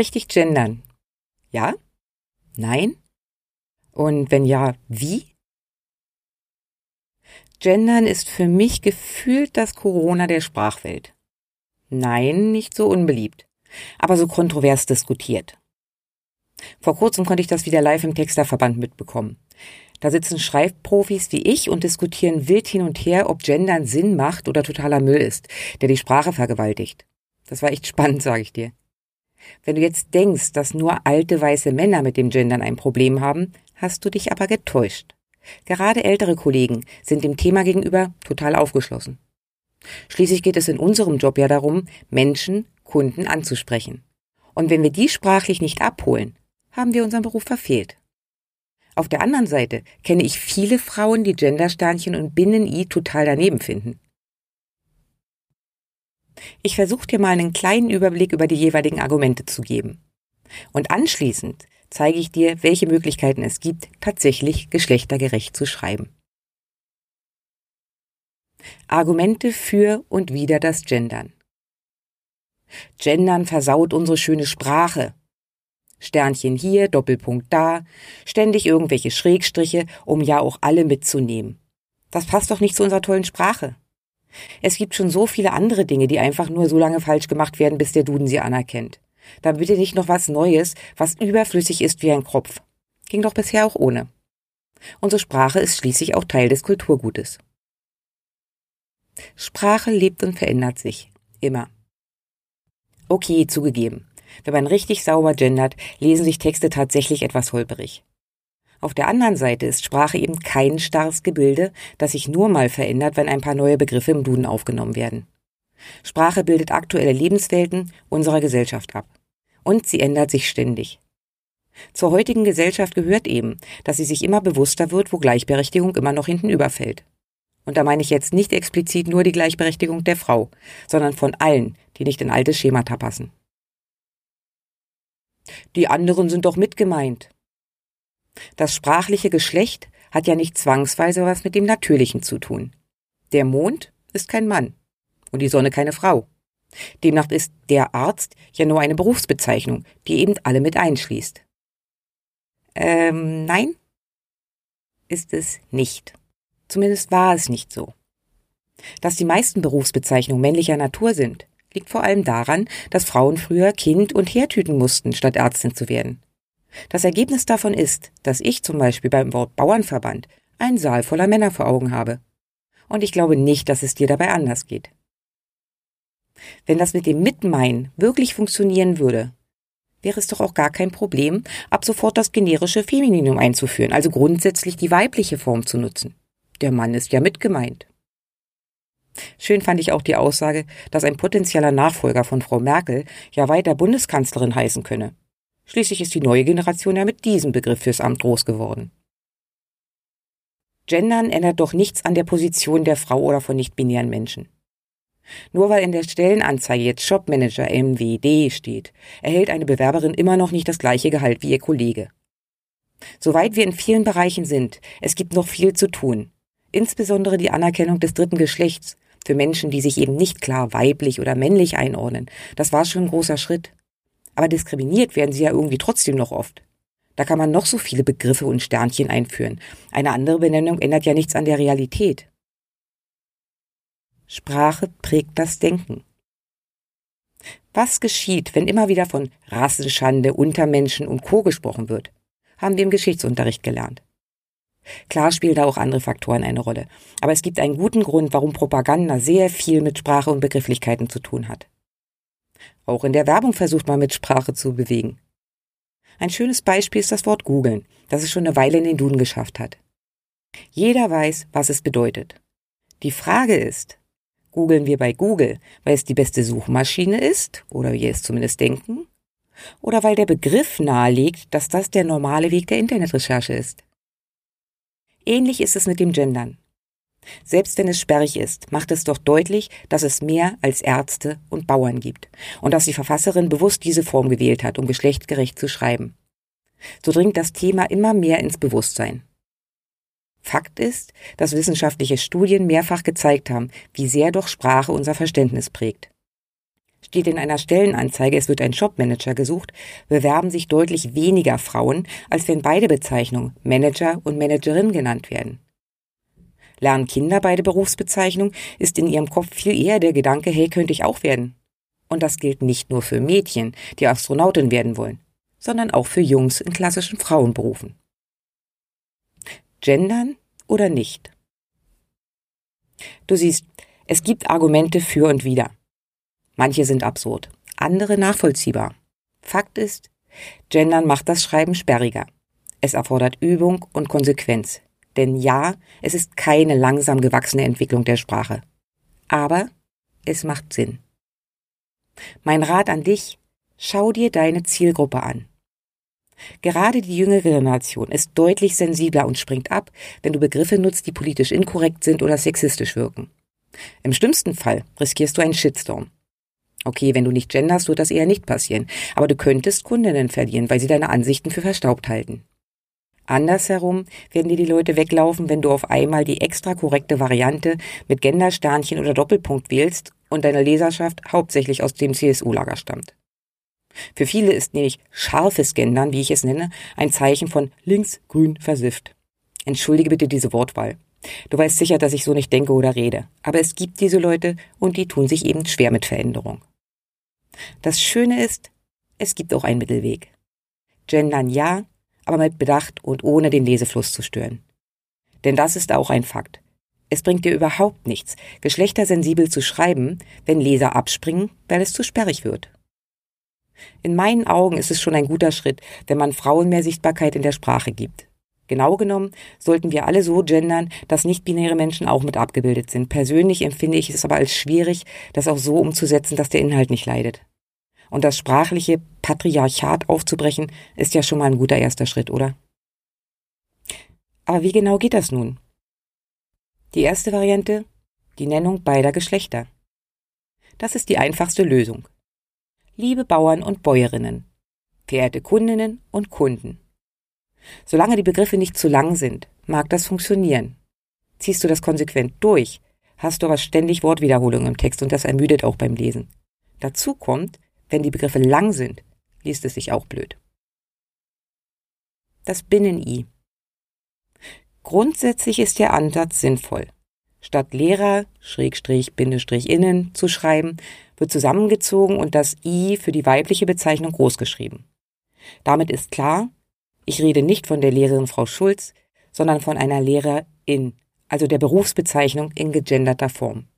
Richtig gendern. Ja? Nein? Und wenn ja, wie? Gendern ist für mich gefühlt das Corona der Sprachwelt. Nein, nicht so unbeliebt, aber so kontrovers diskutiert. Vor kurzem konnte ich das wieder live im Texterverband mitbekommen. Da sitzen Schreibprofis wie ich und diskutieren wild hin und her, ob Gendern Sinn macht oder totaler Müll ist, der die Sprache vergewaltigt. Das war echt spannend, sage ich dir. Wenn du jetzt denkst, dass nur alte weiße Männer mit dem Gendern ein Problem haben, hast du dich aber getäuscht. Gerade ältere Kollegen sind dem Thema gegenüber total aufgeschlossen. Schließlich geht es in unserem Job ja darum, Menschen, Kunden anzusprechen. Und wenn wir die sprachlich nicht abholen, haben wir unseren Beruf verfehlt. Auf der anderen Seite kenne ich viele Frauen, die Gendersternchen und Binnen-I total daneben finden. Ich versuche dir mal einen kleinen Überblick über die jeweiligen Argumente zu geben. Und anschließend zeige ich dir, welche Möglichkeiten es gibt, tatsächlich geschlechtergerecht zu schreiben. Argumente für und wider das Gendern. Gendern versaut unsere schöne Sprache. Sternchen hier, Doppelpunkt da, ständig irgendwelche Schrägstriche, um ja auch alle mitzunehmen. Das passt doch nicht zu unserer tollen Sprache. Es gibt schon so viele andere Dinge, die einfach nur so lange falsch gemacht werden, bis der Duden sie anerkennt. Dann bitte nicht noch was Neues, was überflüssig ist wie ein Kropf. Ging doch bisher auch ohne. Unsere Sprache ist schließlich auch Teil des Kulturgutes. Sprache lebt und verändert sich. Immer. Okay, zugegeben. Wenn man richtig sauber gendert, lesen sich Texte tatsächlich etwas holperig. Auf der anderen Seite ist Sprache eben kein starres Gebilde, das sich nur mal verändert, wenn ein paar neue Begriffe im Duden aufgenommen werden. Sprache bildet aktuelle Lebenswelten unserer Gesellschaft ab. Und sie ändert sich ständig. Zur heutigen Gesellschaft gehört eben, dass sie sich immer bewusster wird, wo Gleichberechtigung immer noch hinten überfällt. Und da meine ich jetzt nicht explizit nur die Gleichberechtigung der Frau, sondern von allen, die nicht in alte Schemata passen. Die anderen sind doch mitgemeint. Das sprachliche Geschlecht hat ja nicht zwangsweise was mit dem Natürlichen zu tun. Der Mond ist kein Mann und die Sonne keine Frau. Demnach ist der Arzt ja nur eine Berufsbezeichnung, die eben alle mit einschließt. Ähm, nein, ist es nicht. Zumindest war es nicht so. Dass die meisten Berufsbezeichnungen männlicher Natur sind, liegt vor allem daran, dass Frauen früher Kind und hertüten mussten, statt Ärztin zu werden. Das Ergebnis davon ist, dass ich zum Beispiel beim Wort Bauernverband einen Saal voller Männer vor Augen habe. Und ich glaube nicht, dass es dir dabei anders geht. Wenn das mit dem Mitmeinen wirklich funktionieren würde, wäre es doch auch gar kein Problem, ab sofort das generische Femininum einzuführen, also grundsätzlich die weibliche Form zu nutzen. Der Mann ist ja mitgemeint. Schön fand ich auch die Aussage, dass ein potenzieller Nachfolger von Frau Merkel ja weiter Bundeskanzlerin heißen könne. Schließlich ist die neue Generation ja mit diesem Begriff fürs Amt groß geworden. Gendern ändert doch nichts an der Position der Frau oder von nicht-binären Menschen. Nur weil in der Stellenanzeige jetzt Shopmanager MWD steht, erhält eine Bewerberin immer noch nicht das gleiche Gehalt wie ihr Kollege. Soweit wir in vielen Bereichen sind, es gibt noch viel zu tun. Insbesondere die Anerkennung des dritten Geschlechts für Menschen, die sich eben nicht klar weiblich oder männlich einordnen. Das war schon ein großer Schritt. Aber diskriminiert werden sie ja irgendwie trotzdem noch oft. Da kann man noch so viele Begriffe und Sternchen einführen. Eine andere Benennung ändert ja nichts an der Realität. Sprache prägt das Denken. Was geschieht, wenn immer wieder von Rassenschande, Untermenschen und Co. gesprochen wird? Haben wir im Geschichtsunterricht gelernt. Klar spielen da auch andere Faktoren eine Rolle, aber es gibt einen guten Grund, warum Propaganda sehr viel mit Sprache und Begrifflichkeiten zu tun hat. Auch in der Werbung versucht man mit Sprache zu bewegen. Ein schönes Beispiel ist das Wort googeln, das es schon eine Weile in den Duden geschafft hat. Jeder weiß, was es bedeutet. Die Frage ist, googeln wir bei Google, weil es die beste Suchmaschine ist, oder wir es zumindest denken, Oder weil der Begriff nahelegt, dass das der normale Weg der Internetrecherche ist. Ähnlich ist es mit dem Gendern. Selbst wenn es sperrig ist, macht es doch deutlich, dass es mehr als Ärzte und Bauern gibt und dass die Verfasserin bewusst diese Form gewählt hat, um geschlechtgerecht zu schreiben. So dringt das Thema immer mehr ins Bewusstsein. Fakt ist, dass wissenschaftliche Studien mehrfach gezeigt haben, wie sehr doch Sprache unser Verständnis prägt. Steht in einer Stellenanzeige, es wird ein Jobmanager gesucht, bewerben sich deutlich weniger Frauen, als wenn beide Bezeichnungen Manager und Managerin genannt werden. Lernen Kinder beide Berufsbezeichnungen, ist in ihrem Kopf viel eher der Gedanke, hey, könnte ich auch werden. Und das gilt nicht nur für Mädchen, die Astronautin werden wollen, sondern auch für Jungs in klassischen Frauenberufen. Gendern oder nicht? Du siehst, es gibt Argumente für und wider. Manche sind absurd, andere nachvollziehbar. Fakt ist, Gendern macht das Schreiben sperriger. Es erfordert Übung und Konsequenz. Denn ja, es ist keine langsam gewachsene Entwicklung der Sprache. Aber es macht Sinn. Mein Rat an dich, schau dir deine Zielgruppe an. Gerade die jüngere Generation ist deutlich sensibler und springt ab, wenn du Begriffe nutzt, die politisch inkorrekt sind oder sexistisch wirken. Im schlimmsten Fall riskierst du einen Shitstorm. Okay, wenn du nicht genderst, wird das eher nicht passieren, aber du könntest Kundinnen verlieren, weil sie deine Ansichten für verstaubt halten. Andersherum werden dir die Leute weglaufen, wenn du auf einmal die extra korrekte Variante mit Gendersternchen oder Doppelpunkt wählst und deine Leserschaft hauptsächlich aus dem CSU-Lager stammt. Für viele ist nämlich scharfes Gendern, wie ich es nenne, ein Zeichen von links, grün, versifft. Entschuldige bitte diese Wortwahl. Du weißt sicher, dass ich so nicht denke oder rede. Aber es gibt diese Leute und die tun sich eben schwer mit Veränderung. Das Schöne ist, es gibt auch einen Mittelweg. Gendern ja, aber mit Bedacht und ohne den Lesefluss zu stören. Denn das ist auch ein Fakt. Es bringt dir überhaupt nichts, geschlechtersensibel zu schreiben, wenn Leser abspringen, weil es zu sperrig wird. In meinen Augen ist es schon ein guter Schritt, wenn man Frauen mehr Sichtbarkeit in der Sprache gibt. Genau genommen sollten wir alle so gendern, dass nicht-binäre Menschen auch mit abgebildet sind. Persönlich empfinde ich es aber als schwierig, das auch so umzusetzen, dass der Inhalt nicht leidet. Und das sprachliche Patriarchat aufzubrechen, ist ja schon mal ein guter erster Schritt, oder? Aber wie genau geht das nun? Die erste Variante, die Nennung beider Geschlechter. Das ist die einfachste Lösung liebe Bauern und Bäuerinnen, verehrte Kundinnen und Kunden. Solange die Begriffe nicht zu lang sind, mag das funktionieren. Ziehst du das konsequent durch, hast du aber ständig Wortwiederholungen im Text und das ermüdet auch beim Lesen. Dazu kommt, wenn die Begriffe lang sind, liest es sich auch blöd. Das Binnen-I. Grundsätzlich ist der Ansatz sinnvoll. Statt Lehrer, Schrägstrich, Bindestrich innen zu schreiben, wird zusammengezogen und das I für die weibliche Bezeichnung großgeschrieben. Damit ist klar, ich rede nicht von der Lehrerin Frau Schulz, sondern von einer Lehrerin, also der Berufsbezeichnung in gegenderter Form.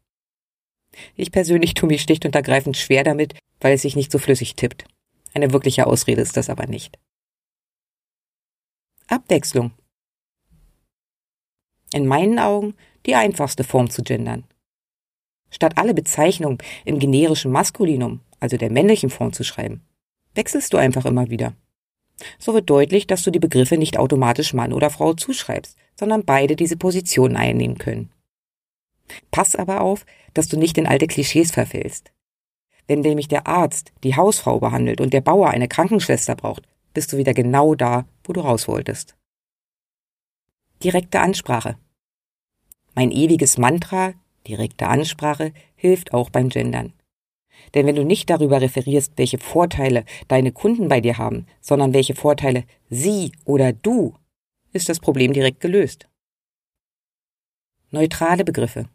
Ich persönlich tue mich schlicht und ergreifend schwer damit, weil es sich nicht so flüssig tippt. Eine wirkliche Ausrede ist das aber nicht. Abwechslung. In meinen Augen die einfachste Form zu gendern. Statt alle Bezeichnungen im generischen Maskulinum, also der männlichen Form zu schreiben, wechselst du einfach immer wieder. So wird deutlich, dass du die Begriffe nicht automatisch Mann oder Frau zuschreibst, sondern beide diese Position einnehmen können. Pass aber auf, dass du nicht in alte Klischees verfällst. Wenn nämlich der Arzt die Hausfrau behandelt und der Bauer eine Krankenschwester braucht, bist du wieder genau da, wo du raus wolltest. Direkte Ansprache. Mein ewiges Mantra, Direkte Ansprache hilft auch beim Gendern. Denn wenn du nicht darüber referierst, welche Vorteile deine Kunden bei dir haben, sondern welche Vorteile sie oder du, ist das Problem direkt gelöst. Neutrale Begriffe.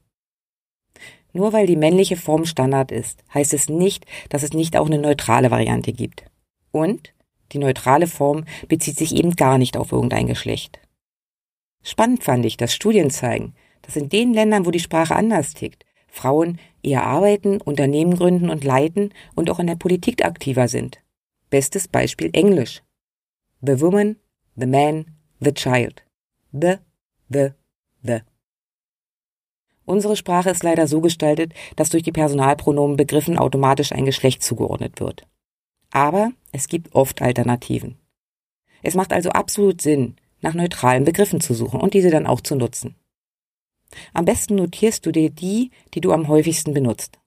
Nur weil die männliche Form Standard ist, heißt es nicht, dass es nicht auch eine neutrale Variante gibt. Und die neutrale Form bezieht sich eben gar nicht auf irgendein Geschlecht. Spannend fand ich, dass Studien zeigen, dass in den Ländern, wo die Sprache anders tickt, Frauen eher arbeiten, Unternehmen gründen und leiten und auch in der Politik aktiver sind. Bestes Beispiel Englisch. The woman, the man, the child. The, the, the. Unsere Sprache ist leider so gestaltet, dass durch die Personalpronomen Begriffen automatisch ein Geschlecht zugeordnet wird. Aber es gibt oft Alternativen. Es macht also absolut Sinn, nach neutralen Begriffen zu suchen und diese dann auch zu nutzen. Am besten notierst du dir die, die du am häufigsten benutzt.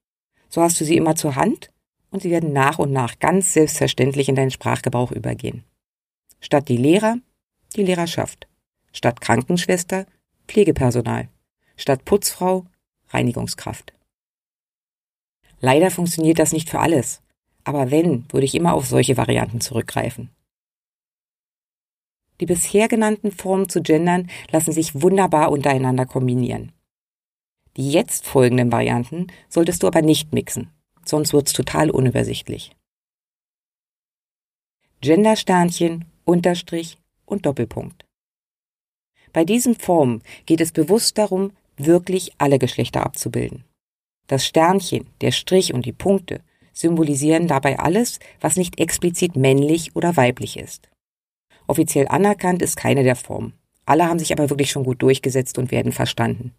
So hast du sie immer zur Hand und sie werden nach und nach ganz selbstverständlich in deinen Sprachgebrauch übergehen. Statt die Lehrer, die Lehrerschaft. Statt Krankenschwester, Pflegepersonal. Statt Putzfrau, Reinigungskraft. Leider funktioniert das nicht für alles. Aber wenn, würde ich immer auf solche Varianten zurückgreifen. Die bisher genannten Formen zu gendern lassen sich wunderbar untereinander kombinieren. Die jetzt folgenden Varianten solltest du aber nicht mixen, sonst wird's total unübersichtlich. Gendersternchen, Unterstrich und Doppelpunkt. Bei diesen Formen geht es bewusst darum, wirklich alle Geschlechter abzubilden. Das Sternchen, der Strich und die Punkte symbolisieren dabei alles, was nicht explizit männlich oder weiblich ist. Offiziell anerkannt ist keine der Formen. Alle haben sich aber wirklich schon gut durchgesetzt und werden verstanden.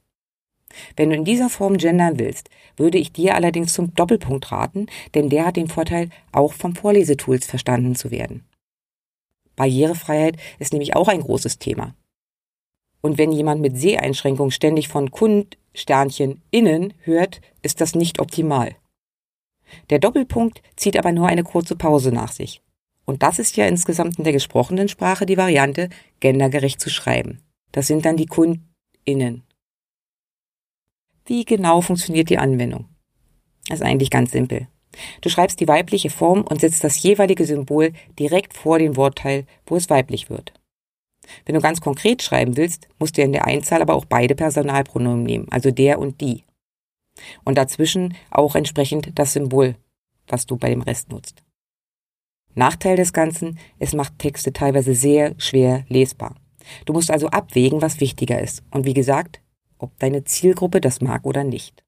Wenn du in dieser Form gendern willst, würde ich dir allerdings zum Doppelpunkt raten, denn der hat den Vorteil, auch vom Vorlesetools verstanden zu werden. Barrierefreiheit ist nämlich auch ein großes Thema. Und wenn jemand mit Seheinschränkung ständig von Kund, Sternchen, innen hört, ist das nicht optimal. Der Doppelpunkt zieht aber nur eine kurze Pause nach sich. Und das ist ja insgesamt in der gesprochenen Sprache die Variante, gendergerecht zu schreiben. Das sind dann die KundInnen. Wie genau funktioniert die Anwendung? Das ist eigentlich ganz simpel. Du schreibst die weibliche Form und setzt das jeweilige Symbol direkt vor den Wortteil, wo es weiblich wird. Wenn du ganz konkret schreiben willst, musst du in der Einzahl aber auch beide Personalpronomen nehmen, also der und die. Und dazwischen auch entsprechend das Symbol, was du bei dem Rest nutzt. Nachteil des Ganzen, es macht Texte teilweise sehr schwer lesbar. Du musst also abwägen, was wichtiger ist. Und wie gesagt, ob deine Zielgruppe das mag oder nicht.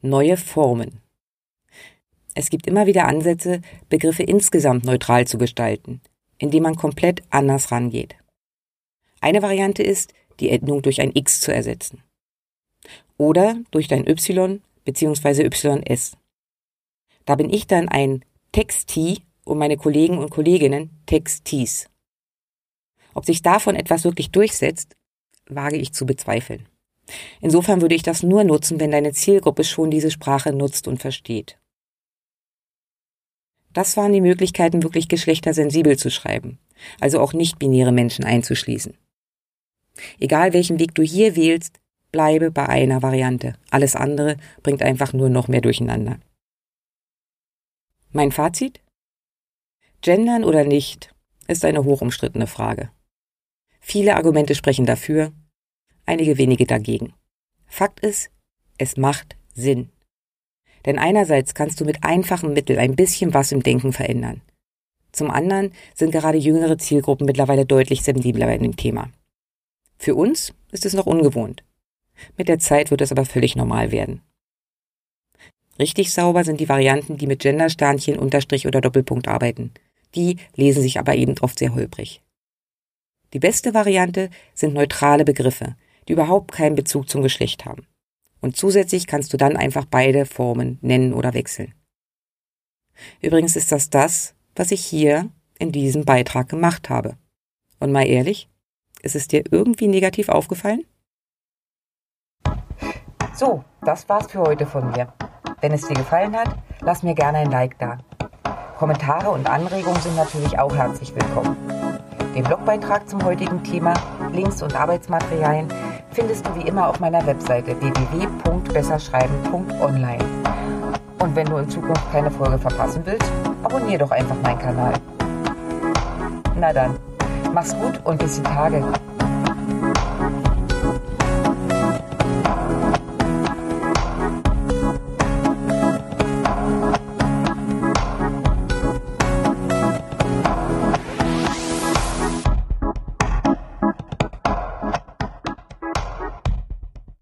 Neue Formen. Es gibt immer wieder Ansätze, Begriffe insgesamt neutral zu gestalten, indem man komplett anders rangeht. Eine Variante ist, die Endung durch ein X zu ersetzen oder durch dein Y bzw. YS. Da bin ich dann ein Texti und meine Kollegen und Kolleginnen Textis. Ob sich davon etwas wirklich durchsetzt, wage ich zu bezweifeln. Insofern würde ich das nur nutzen, wenn deine Zielgruppe schon diese Sprache nutzt und versteht. Das waren die Möglichkeiten, wirklich geschlechtersensibel zu schreiben, also auch nicht-binäre Menschen einzuschließen. Egal welchen Weg du hier wählst, bleibe bei einer Variante. Alles andere bringt einfach nur noch mehr durcheinander. Mein Fazit? Gendern oder nicht ist eine hochumstrittene Frage. Viele Argumente sprechen dafür, einige wenige dagegen. Fakt ist, es macht Sinn. Denn einerseits kannst du mit einfachen Mitteln ein bisschen was im Denken verändern. Zum anderen sind gerade jüngere Zielgruppen mittlerweile deutlich sensibler bei dem Thema. Für uns ist es noch ungewohnt. Mit der Zeit wird es aber völlig normal werden. Richtig sauber sind die Varianten, die mit Gendersternchen, Unterstrich oder Doppelpunkt arbeiten. Die lesen sich aber eben oft sehr holprig. Die beste Variante sind neutrale Begriffe, die überhaupt keinen Bezug zum Geschlecht haben. Und zusätzlich kannst du dann einfach beide Formen nennen oder wechseln. Übrigens ist das das, was ich hier in diesem Beitrag gemacht habe. Und mal ehrlich, ist es dir irgendwie negativ aufgefallen? So, das war's für heute von mir. Wenn es dir gefallen hat, lass mir gerne ein Like da. Kommentare und Anregungen sind natürlich auch herzlich willkommen. Den Blogbeitrag zum heutigen Thema, Links und Arbeitsmaterialien findest du wie immer auf meiner Webseite www.besserschreiben.online. Und wenn du in Zukunft keine Folge verpassen willst, abonniere doch einfach meinen Kanal. Na dann, mach's gut und bis die Tage.